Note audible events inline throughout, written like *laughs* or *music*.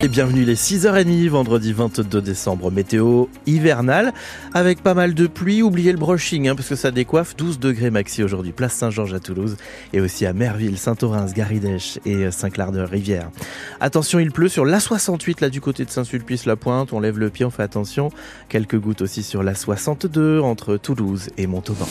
Et bienvenue les 6h30, vendredi 22 décembre, météo hivernale, avec pas mal de pluie, oubliez le brushing, hein, parce que ça décoiffe, 12 degrés maxi aujourd'hui, place Saint-Georges à Toulouse, et aussi à Merville, Saint-Orens, Garidèche et Saint-Clair-de-Rivière. Attention, il pleut sur l'A68, là du côté de Saint-Sulpice-la-Pointe, on lève le pied, on fait attention, quelques gouttes aussi sur l'A62, entre Toulouse et Montauban.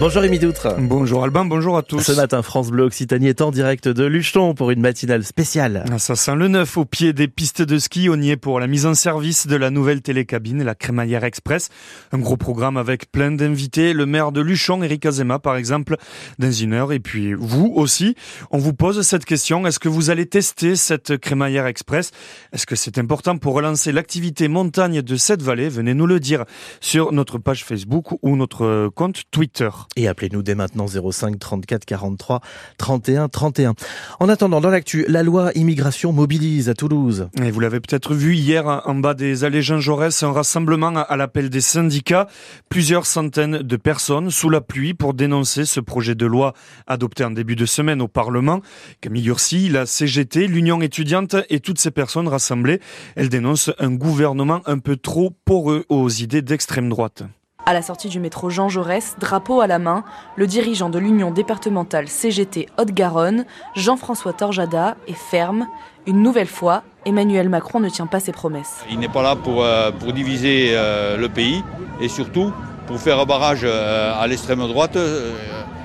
Bonjour Rémi Doutre. Bonjour Alban, bonjour à tous. Ce matin, France Bleu Occitanie est en direct de Luchon pour une matinale spéciale. Ça sent le neuf au pied des pistes de ski. On y est pour la mise en service de la nouvelle télécabine, la Crémaillère Express. Un gros programme avec plein d'invités. Le maire de Luchon, Eric Azema, par exemple, dans une heure. Et puis vous aussi, on vous pose cette question. Est-ce que vous allez tester cette Crémaillère Express? Est-ce que c'est important pour relancer l'activité montagne de cette vallée? Venez nous le dire sur notre page Facebook ou notre compte Twitter. Et appelez-nous dès maintenant 05 34 43 31 31. En attendant, dans l'actu, la loi immigration mobilise à Toulouse. Et vous l'avez peut-être vu hier en bas des allées Jean Jaurès, un rassemblement à l'appel des syndicats. Plusieurs centaines de personnes sous la pluie pour dénoncer ce projet de loi adopté en début de semaine au Parlement. Camille Ursi, la CGT, l'Union étudiante et toutes ces personnes rassemblées, elles dénoncent un gouvernement un peu trop poreux aux idées d'extrême droite. À la sortie du métro Jean Jaurès, drapeau à la main, le dirigeant de l'Union départementale CGT Haute-Garonne, Jean-François Torjada, est ferme. Une nouvelle fois, Emmanuel Macron ne tient pas ses promesses. Il n'est pas là pour, euh, diviser euh, le pays et surtout pour faire un barrage euh, à l'extrême droite,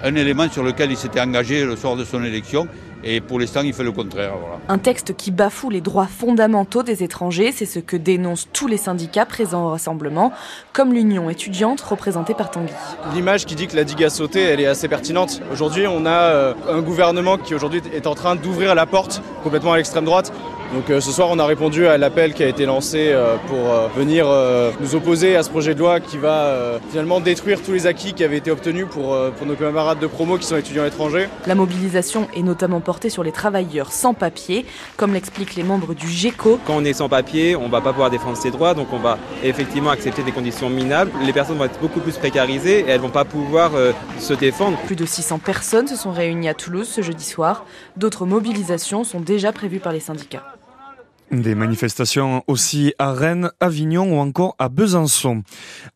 un élément sur lequel il s'était engagé le soir de son élection et pour l'instant, il fait le contraire. Un texte qui bafoue les droits fondamentaux des étrangers, c'est ce que dénoncent tous les syndicats présents au rassemblement, comme l'Union étudiante représentée par Tanguy. L'image qui dit que la digue a sauté, elle est assez pertinente. Aujourd'hui, on a euh, un gouvernement qui aujourd'hui est en train d'ouvrir la porte complètement à l'extrême droite. Donc euh, ce soir, on a répondu à l'appel qui a été lancé euh, pour venir nous opposer à ce projet de loi qui va finalement détruire tous les acquis qui avaient été obtenus pour, pour nos camarades de promo qui sont étudiants étrangers. La mobilisation est notamment portée sur les travailleurs sans papier, comme l'expliquent les membres du GECO. Quand on est sans papier, on ne va pas pouvoir défendre ses droits, donc on va effectivement accepter des conditions minables. Les personnes vont être beaucoup plus précarisées et elles ne vont pas pouvoir se défendre. Plus de 600 personnes se sont réunies à Toulouse ce jeudi soir. D'autres mobilisations sont déjà prévues par les syndicats. Des manifestations aussi à Rennes, Avignon ou encore à Besançon.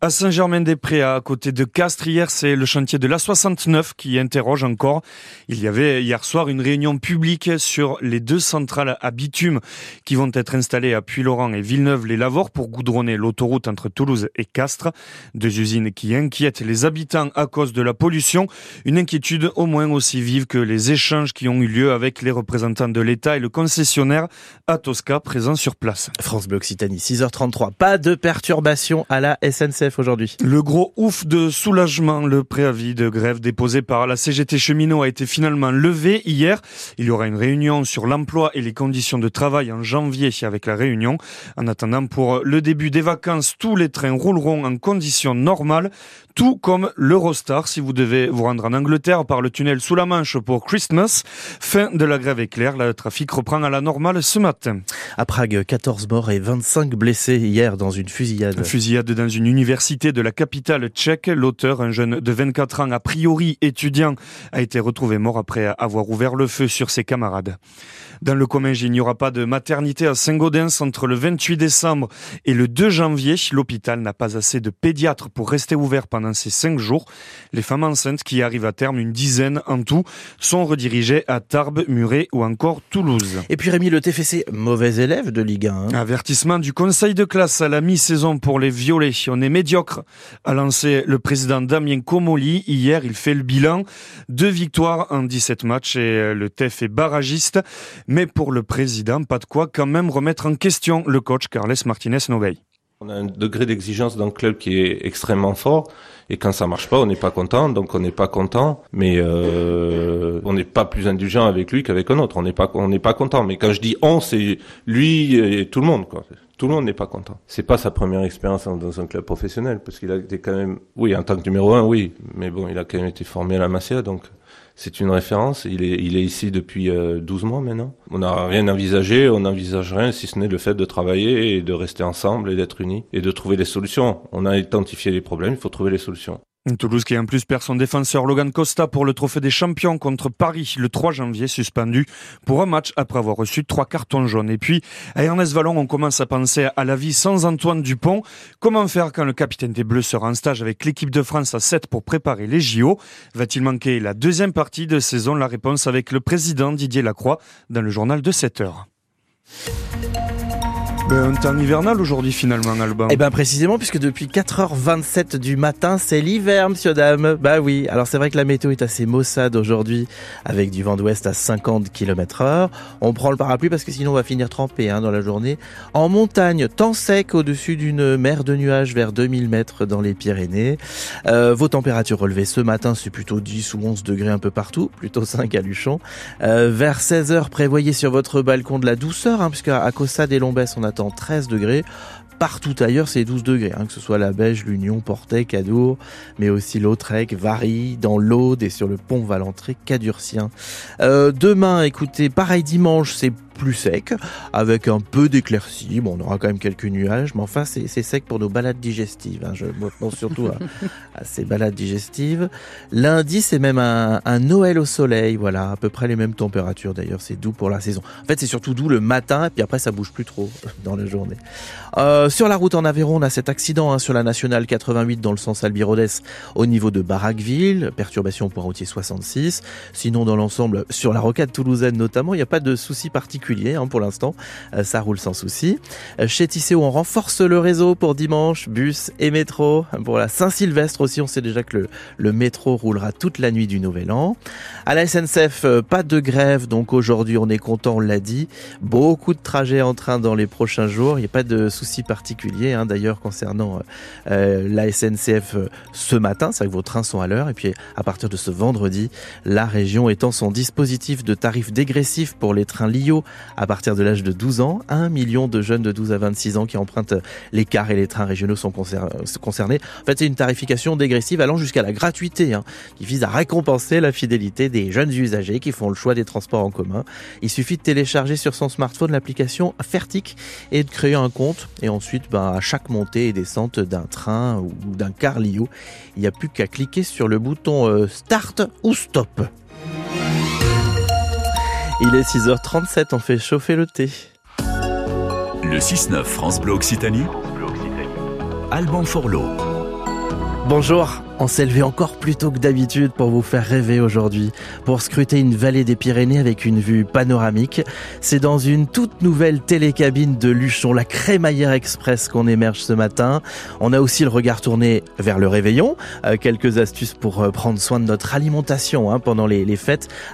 À Saint-Germain-des-Prés, à côté de Castres, hier, c'est le chantier de l'A69 qui interroge encore. Il y avait hier soir une réunion publique sur les deux centrales à bitume qui vont être installées à Puy-Laurent et Villeneuve-les-Lavores pour goudronner l'autoroute entre Toulouse et Castres. Deux usines qui inquiètent les habitants à cause de la pollution. Une inquiétude au moins aussi vive que les échanges qui ont eu lieu avec les représentants de l'État et le concessionnaire à Tosca présent sur place. France Bleu Occitanie, 6h33. Pas de perturbation à la SNCF aujourd'hui. Le gros ouf de soulagement, le préavis de grève déposé par la CGT cheminot a été finalement levé hier. Il y aura une réunion sur l'emploi et les conditions de travail en janvier avec la réunion. En attendant, pour le début des vacances, tous les trains rouleront en conditions normales, tout comme l'Eurostar si vous devez vous rendre en Angleterre par le tunnel sous la Manche pour Christmas. Fin de la grève éclair, le trafic reprend à la normale ce matin. À Prague, 14 morts et 25 blessés hier dans une fusillade. Une fusillade dans une université de la capitale tchèque. L'auteur, un jeune de 24 ans, a priori étudiant, a été retrouvé mort après avoir ouvert le feu sur ses camarades. Dans le Comminges, il n'y aura pas de maternité à Saint-Gaudens entre le 28 décembre et le 2 janvier. L'hôpital n'a pas assez de pédiatres pour rester ouvert pendant ces cinq jours. Les femmes enceintes qui arrivent à terme, une dizaine en tout, sont redirigées à Tarbes, Muret ou encore Toulouse. Et puis Rémi, le TFC, de Ligue 1. Hein. Avertissement du conseil de classe à la mi-saison pour les violets. On est médiocre, a lancé le président Damien Comoli. Hier, il fait le bilan. Deux victoires en 17 matchs et le TF est barragiste. Mais pour le président, pas de quoi quand même remettre en question le coach Carles Martinez Novey. On a un degré d'exigence dans le club qui est extrêmement fort et quand ça marche pas, on n'est pas content, donc on n'est pas content, mais euh, on n'est pas plus indulgent avec lui qu'avec un autre. On n'est pas on n'est pas content. Mais quand je dis on, c'est lui et tout le monde quoi. Tout le monde n'est pas content. C'est pas sa première expérience dans un club professionnel parce qu'il a été quand même, oui, en tant que numéro un, oui, mais bon, il a quand même été formé à la Masia, donc c'est une référence. Il est, il est ici depuis 12 euh, mois maintenant. On n'a rien envisagé, on n'envisage rien si ce n'est le fait de travailler et de rester ensemble et d'être unis et de trouver des solutions. On a identifié les problèmes, il faut trouver les solutions. Toulouse qui en plus perd son défenseur Logan Costa pour le trophée des champions contre Paris le 3 janvier suspendu pour un match après avoir reçu trois cartons jaunes. Et puis à Ernest Vallon on commence à penser à la vie sans Antoine Dupont. Comment faire quand le capitaine des Bleus sera en stage avec l'équipe de France à 7 pour préparer les JO Va-t-il manquer la deuxième partie de saison? La réponse avec le président Didier Lacroix dans le journal de 7 heures. Ben, un temps hivernal aujourd'hui finalement, Alban. Eh ben précisément, puisque depuis 4h27 du matin, c'est l'hiver, monsieur, dame. Bah oui, alors c'est vrai que la météo est assez maussade aujourd'hui, avec du vent d'ouest à 50 km heure. On prend le parapluie parce que sinon on va finir trempé hein, dans la journée. En montagne, temps sec au-dessus d'une mer de nuages vers 2000 mètres dans les Pyrénées. Euh, vos températures relevées ce matin, c'est plutôt 10 ou 11 degrés un peu partout, plutôt 5 à Luchon. Euh, vers 16h, prévoyez sur votre balcon de la douceur, hein, puisqu'à Cossade et Lombès, on attend 13 degrés. Partout ailleurs, c'est 12 degrés, hein, que ce soit la Beige, l'Union, Portet, Cadour, mais aussi Lautrec, Varie, dans l'Aude et sur le pont Valentré, Cadurcien. Euh, demain, écoutez, pareil dimanche, c'est plus sec, avec un peu d'éclaircie. Bon, on aura quand même quelques nuages, mais enfin, c'est sec pour nos balades digestives. Hein. Je pense surtout *laughs* à, ces balades digestives. Lundi, c'est même un, Noël au soleil. Voilà, à peu près les mêmes températures. D'ailleurs, c'est doux pour la saison. En fait, c'est surtout doux le matin, et puis après, ça bouge plus trop *laughs* dans la journée. Euh, sur la route en Aveyron, on a cet accident hein, sur la nationale 88 dans le sens Albirodès au niveau de Barraqueville. Perturbation pour routier 66. Sinon, dans l'ensemble, sur la rocade toulousaine notamment, il n'y a pas de soucis Hein, pour l'instant. Euh, ça roule sans souci. Euh, chez Tisséo, on renforce le réseau pour dimanche, bus et métro. Pour la Saint-Sylvestre aussi, on sait déjà que le, métro roulera toute la nuit du Nouvel An. À la SNCF, euh, pas de grève, donc aujourd'hui on est content, on l'a dit. Beaucoup de trajets en train dans les prochains jours. Il n'y a pas de soucis particuliers hein, d'ailleurs concernant la SNCF ce matin. C'est que vos trains sont à l'heure. Et puis à partir de ce vendredi, la région étend son dispositif de tarifs dégressifs pour les trains Lio à partir de l'âge de 12 ans. Un million de jeunes de 12 à 26 ans qui empruntent les cars et les trains régionaux sont concernés. En fait, c'est une tarification dégressive allant jusqu'à la gratuité, hein, qui vise à récompenser la fidélité des jeunes usagers qui font le choix des transports en commun. Il suffit de télécharger sur son smartphone l'application Fertic et de créer un compte. Et ensuite, ben, à chaque montée et descente d'un train ou d'un car Lio, il n'y a plus qu'à cliquer sur le bouton euh, Start ou Stop. Il est 6h37, on fait chauffer le thé. Le 6-9 France Bleu Occitanie. Alban Forlot. Bonjour. On s'est levé encore plus tôt que d'habitude pour vous faire rêver aujourd'hui, pour scruter une vallée des Pyrénées avec une vue panoramique. C'est dans une toute nouvelle télécabine de Luchon, la Crémaillère Express, qu'on émerge ce matin. On a aussi le regard tourné vers le réveillon. Euh, quelques astuces pour euh, prendre soin de notre alimentation hein, pendant les, les fêtes,